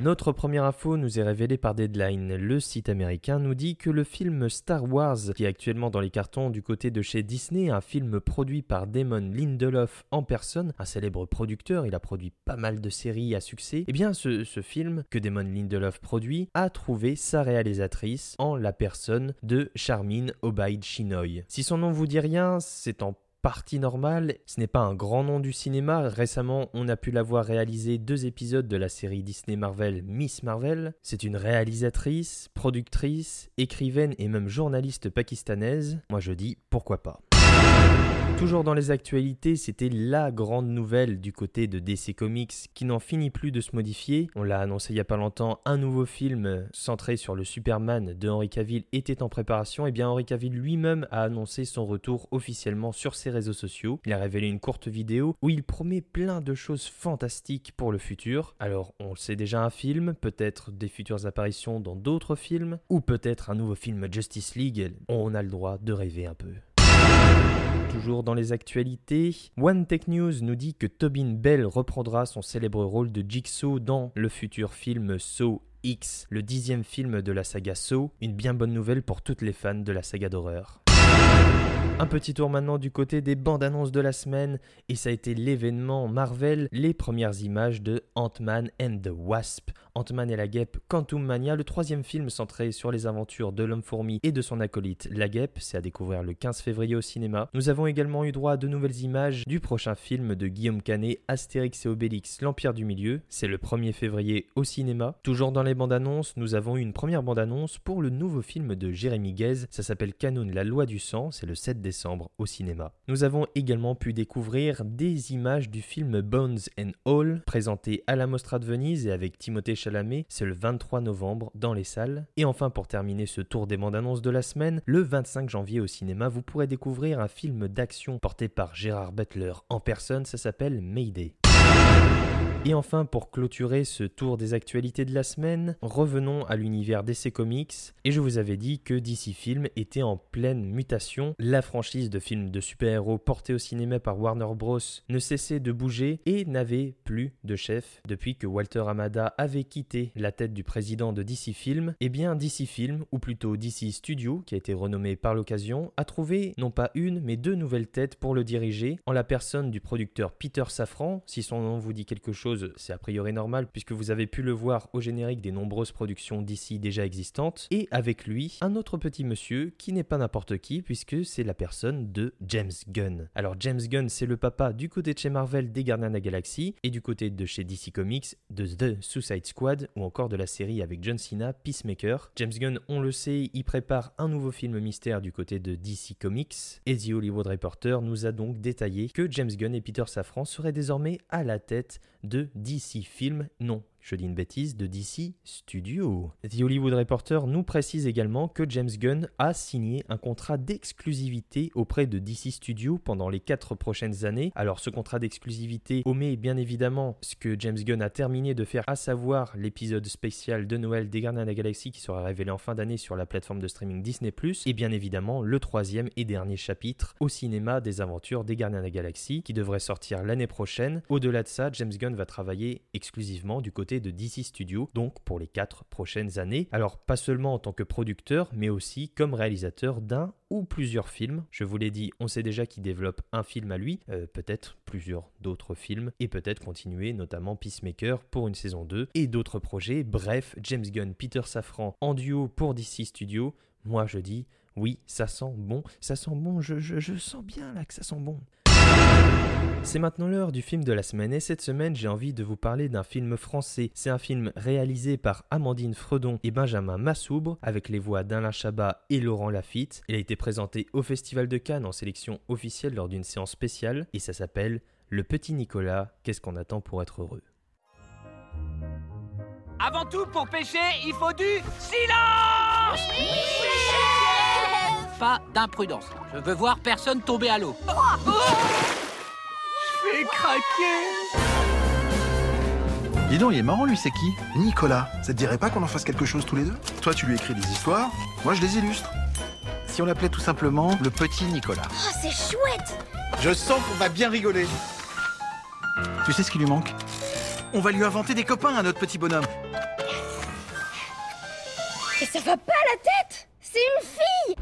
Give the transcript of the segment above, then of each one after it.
Notre première info nous est révélée par Deadline. Le site américain nous dit que le film Star Wars, qui est actuellement dans les cartons du côté de chez Disney, un film produit par Damon Lindelof en personne, un célèbre producteur, il a produit pas mal de séries à succès, et eh bien ce, ce film que Damon Lindelof produit a trouvé sa réalisatrice en la personne de Charmine Obaid Chinoy. Si son nom vous dit rien, c'est en partie normale. Ce n'est pas un grand nom du cinéma. Récemment, on a pu la voir réaliser deux épisodes de la série Disney Marvel Miss Marvel. C'est une réalisatrice, productrice, écrivaine et même journaliste pakistanaise. Moi je dis pourquoi pas. Toujours dans les actualités, c'était la grande nouvelle du côté de DC Comics qui n'en finit plus de se modifier. On l'a annoncé il y a pas longtemps, un nouveau film centré sur le Superman de Henry Cavill était en préparation. Et bien Henry Cavill lui-même a annoncé son retour officiellement sur ses réseaux sociaux. Il a révélé une courte vidéo où il promet plein de choses fantastiques pour le futur. Alors on sait déjà un film, peut-être des futures apparitions dans d'autres films, ou peut-être un nouveau film Justice League. On a le droit de rêver un peu. Toujours dans les actualités, One Tech News nous dit que Tobin Bell reprendra son célèbre rôle de Jigsaw dans le futur film Saw X, le dixième film de la saga Saw, une bien bonne nouvelle pour toutes les fans de la saga d'horreur. Un petit tour maintenant du côté des bandes annonces de la semaine, et ça a été l'événement Marvel, les premières images de Ant-Man and the Wasp. Ant-Man et la guêpe Quantum Mania, le troisième film centré sur les aventures de l'homme-fourmi et de son acolyte la guêpe, c'est à découvrir le 15 février au cinéma. Nous avons également eu droit à de nouvelles images du prochain film de Guillaume Canet, Astérix et Obélix, l'Empire du Milieu, c'est le 1er février au cinéma. Toujours dans les bandes annonces, nous avons eu une première bande annonce pour le nouveau film de Jérémy Guez, ça s'appelle Canon la loi du sang, c'est le 7 décembre au cinéma. Nous avons également pu découvrir des images du film Bones and All, présenté à la Mostra de Venise et avec Timothée Chalamet, c'est le 23 novembre dans les salles. Et enfin, pour terminer ce tour des bandes annonces de la semaine, le 25 janvier au cinéma, vous pourrez découvrir un film d'action porté par Gérard Butler en personne, ça s'appelle Mayday. Et enfin, pour clôturer ce tour des actualités de la semaine, revenons à l'univers DC Comics. Et je vous avais dit que DC Film était en pleine mutation. La franchise de films de super-héros portée au cinéma par Warner Bros. ne cessait de bouger et n'avait plus de chef. Depuis que Walter Amada avait quitté la tête du président de DC Film, eh bien DC Film, ou plutôt DC Studio, qui a été renommé par l'occasion, a trouvé non pas une, mais deux nouvelles têtes pour le diriger, en la personne du producteur Peter Safran, si son nom vous dit quelque chose c'est a priori normal puisque vous avez pu le voir au générique des nombreuses productions d'ici déjà existantes, et avec lui, un autre petit monsieur qui n'est pas n'importe qui puisque c'est la personne de James Gunn. Alors James Gunn, c'est le papa du côté de chez Marvel des Gardiens de la Galaxie et du côté de chez DC Comics de The Suicide Squad ou encore de la série avec John Cena, Peacemaker. James Gunn, on le sait, il prépare un nouveau film mystère du côté de DC Comics et The Hollywood Reporter nous a donc détaillé que James Gunn et Peter Safran seraient désormais à la tête de DC Film, non je dis une bêtise, de DC Studio. The Hollywood Reporter nous précise également que James Gunn a signé un contrat d'exclusivité auprès de DC Studio pendant les 4 prochaines années. Alors ce contrat d'exclusivité omet bien évidemment ce que James Gunn a terminé de faire, à savoir l'épisode spécial de Noël des Gardiens de la Galaxie qui sera révélé en fin d'année sur la plateforme de streaming Disney ⁇ et bien évidemment le troisième et dernier chapitre au cinéma des aventures des Gardiens de la Galaxie qui devrait sortir l'année prochaine. Au-delà de ça, James Gunn va travailler exclusivement du côté de DC Studio, donc pour les 4 prochaines années. Alors pas seulement en tant que producteur, mais aussi comme réalisateur d'un ou plusieurs films. Je vous l'ai dit, on sait déjà qu'il développe un film à lui, euh, peut-être plusieurs d'autres films, et peut-être continuer notamment Peacemaker pour une saison 2, et d'autres projets. Bref, James Gunn, Peter Safran en duo pour DC Studio. Moi je dis, oui, ça sent bon, ça sent bon, je, je, je sens bien là que ça sent bon. C'est maintenant l'heure du film de la semaine et cette semaine j'ai envie de vous parler d'un film français. C'est un film réalisé par Amandine Fredon et Benjamin Massoubre avec les voix d'Alain Chabat et Laurent Lafitte. Il a été présenté au Festival de Cannes en sélection officielle lors d'une séance spéciale et ça s'appelle Le Petit Nicolas, qu'est-ce qu'on attend pour être heureux? Avant tout, pour pêcher, il faut du silence Pas d'imprudence. Je veux voir personne tomber à l'eau. Vais craquer Dis donc, il est marrant, lui, c'est qui? Nicolas, ça te dirait pas qu'on en fasse quelque chose tous les deux? Toi, tu lui écris des histoires, moi, je les illustre. Si on l'appelait tout simplement le petit Nicolas. Oh, c'est chouette Je sens qu'on va bien rigoler. Tu sais ce qui lui manque? On va lui inventer des copains à notre petit bonhomme. Et ça va pas à la tête C'est une fille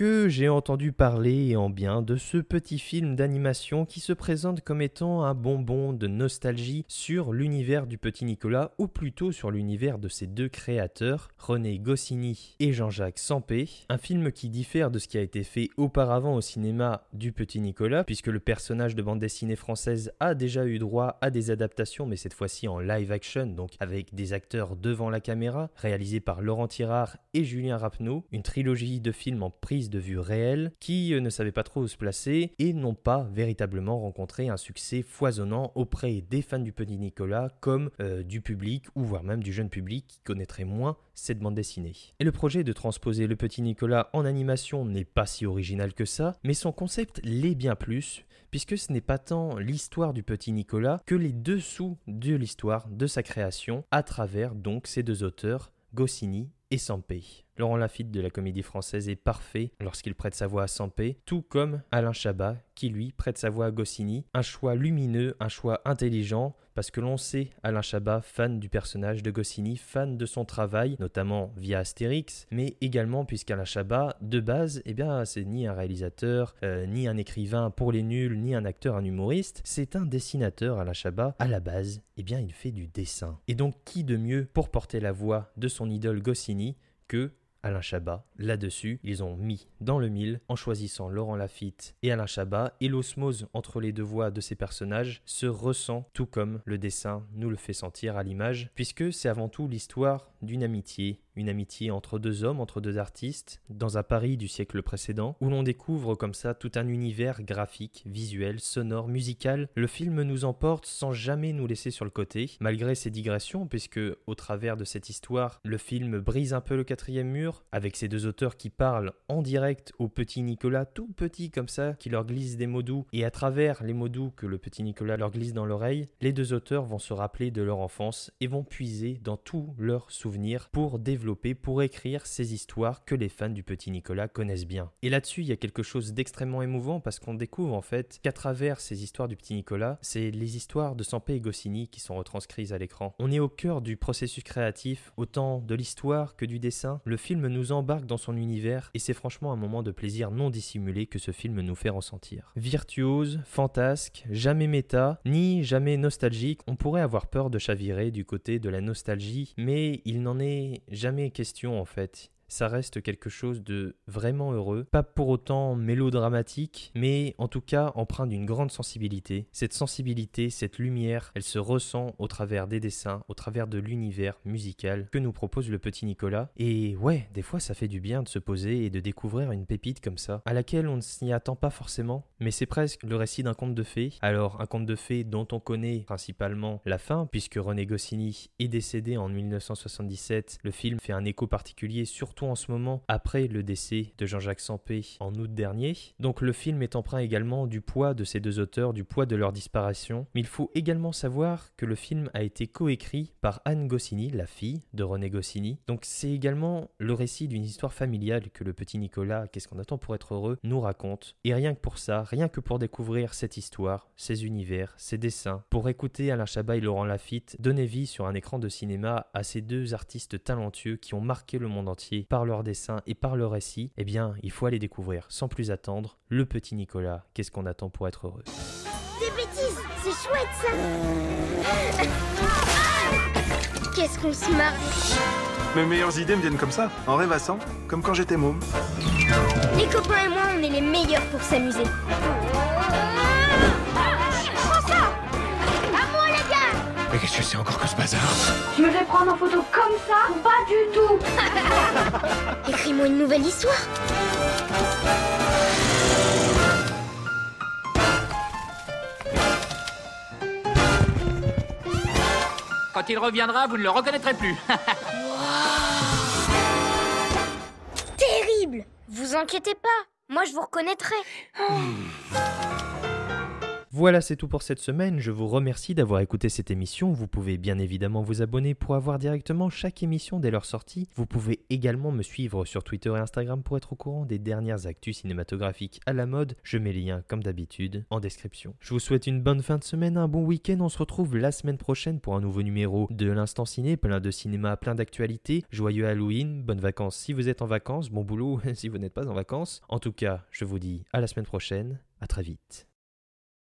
que j'ai entendu parler en bien de ce petit film d'animation qui se présente comme étant un bonbon de nostalgie sur l'univers du petit Nicolas, ou plutôt sur l'univers de ses deux créateurs, René Goscinny et Jean-Jacques Sampé. Un film qui diffère de ce qui a été fait auparavant au cinéma du petit Nicolas, puisque le personnage de bande dessinée française a déjà eu droit à des adaptations, mais cette fois-ci en live action, donc avec des acteurs devant la caméra, réalisés par Laurent Tirard et Julien Rapneau, une trilogie de films en prise de vue réelle qui euh, ne savaient pas trop où se placer et n'ont pas véritablement rencontré un succès foisonnant auprès des fans du Petit Nicolas comme euh, du public ou voire même du jeune public qui connaîtrait moins cette bande dessinée. Et le projet de transposer le Petit Nicolas en animation n'est pas si original que ça, mais son concept l'est bien plus puisque ce n'est pas tant l'histoire du petit Nicolas que les dessous de l'histoire de sa création à travers donc ces deux auteurs, Goscinny et Sampé. Laurent Lafitte de la comédie française est parfait lorsqu'il prête sa voix à Sampé, tout comme Alain Chabat qui lui prête sa voix à Goscinny. Un choix lumineux, un choix intelligent, parce que l'on sait Alain Chabat, fan du personnage de Goscinny, fan de son travail, notamment via Astérix, mais également puisqu'Alain Chabat, de base, eh bien, c'est ni un réalisateur, euh, ni un écrivain pour les nuls, ni un acteur, un humoriste, c'est un dessinateur, Alain Chabat, à la base, eh bien, il fait du dessin. Et donc, qui de mieux pour porter la voix de son idole Goscinny que Alain Chabat. Là-dessus, ils ont mis dans le mille en choisissant Laurent Lafitte et Alain Chabat, et l'osmose entre les deux voix de ces personnages se ressent tout comme le dessin nous le fait sentir à l'image, puisque c'est avant tout l'histoire d'une amitié une amitié entre deux hommes, entre deux artistes, dans un Paris du siècle précédent, où l'on découvre comme ça tout un univers graphique, visuel, sonore, musical. Le film nous emporte sans jamais nous laisser sur le côté, malgré ses digressions, puisque au travers de cette histoire, le film brise un peu le quatrième mur, avec ces deux auteurs qui parlent en direct au petit Nicolas, tout petit comme ça, qui leur glisse des mots doux, et à travers les mots doux que le petit Nicolas leur glisse dans l'oreille, les deux auteurs vont se rappeler de leur enfance et vont puiser dans tous leurs souvenirs pour développer pour écrire ces histoires que les fans du petit Nicolas connaissent bien. Et là-dessus, il y a quelque chose d'extrêmement émouvant parce qu'on découvre en fait qu'à travers ces histoires du petit Nicolas, c'est les histoires de Sampé et Goscinny qui sont retranscrites à l'écran. On est au cœur du processus créatif, autant de l'histoire que du dessin. Le film nous embarque dans son univers et c'est franchement un moment de plaisir non dissimulé que ce film nous fait ressentir. Virtuose, fantasque, jamais méta, ni jamais nostalgique, on pourrait avoir peur de chavirer du côté de la nostalgie, mais il n'en est jamais question en fait ça reste quelque chose de vraiment heureux, pas pour autant mélodramatique, mais en tout cas empreint d'une grande sensibilité. Cette sensibilité, cette lumière, elle se ressent au travers des dessins, au travers de l'univers musical que nous propose le petit Nicolas. Et ouais, des fois ça fait du bien de se poser et de découvrir une pépite comme ça, à laquelle on ne s'y attend pas forcément, mais c'est presque le récit d'un conte de fées. Alors un conte de fées dont on connaît principalement la fin, puisque René Goscinny est décédé en 1977, le film fait un écho particulier surtout en ce moment après le décès de Jean-Jacques Sampé en août dernier. Donc le film est emprunt également du poids de ces deux auteurs, du poids de leur disparition. Mais il faut également savoir que le film a été coécrit par Anne Goscinny, la fille de René Goscinny. Donc c'est également le récit d'une histoire familiale que le petit Nicolas, qu'est-ce qu'on attend pour être heureux, nous raconte. Et rien que pour ça, rien que pour découvrir cette histoire, ces univers, ces dessins, pour écouter Alain Chabat et Laurent Lafitte donner vie sur un écran de cinéma à ces deux artistes talentueux qui ont marqué le monde entier par leur dessin et par leur récit, eh bien, il faut aller découvrir sans plus attendre le petit Nicolas. Qu'est-ce qu'on attend pour être heureux Des bêtises, c'est chouette ça Qu'est-ce qu'on se marre Mes meilleures idées me viennent comme ça, en rêvassant, comme quand j'étais môme. Les copains et moi, on est les meilleurs pour s'amuser. À moi, les gars Mais qu'est-ce que c'est encore que ce bazar je me fais prendre en photo comme ça Pas du tout. Écris-moi une nouvelle histoire. Quand il reviendra, vous ne le reconnaîtrez plus. Terrible. Vous inquiétez pas, moi je vous reconnaîtrai. Voilà, c'est tout pour cette semaine. Je vous remercie d'avoir écouté cette émission. Vous pouvez bien évidemment vous abonner pour avoir directement chaque émission dès leur sortie. Vous pouvez également me suivre sur Twitter et Instagram pour être au courant des dernières actus cinématographiques à la mode. Je mets les liens, comme d'habitude, en description. Je vous souhaite une bonne fin de semaine, un bon week-end. On se retrouve la semaine prochaine pour un nouveau numéro de l'Instant Ciné, plein de cinéma, plein d'actualités. Joyeux Halloween, bonnes vacances si vous êtes en vacances, bon boulot si vous n'êtes pas en vacances. En tout cas, je vous dis à la semaine prochaine. À très vite.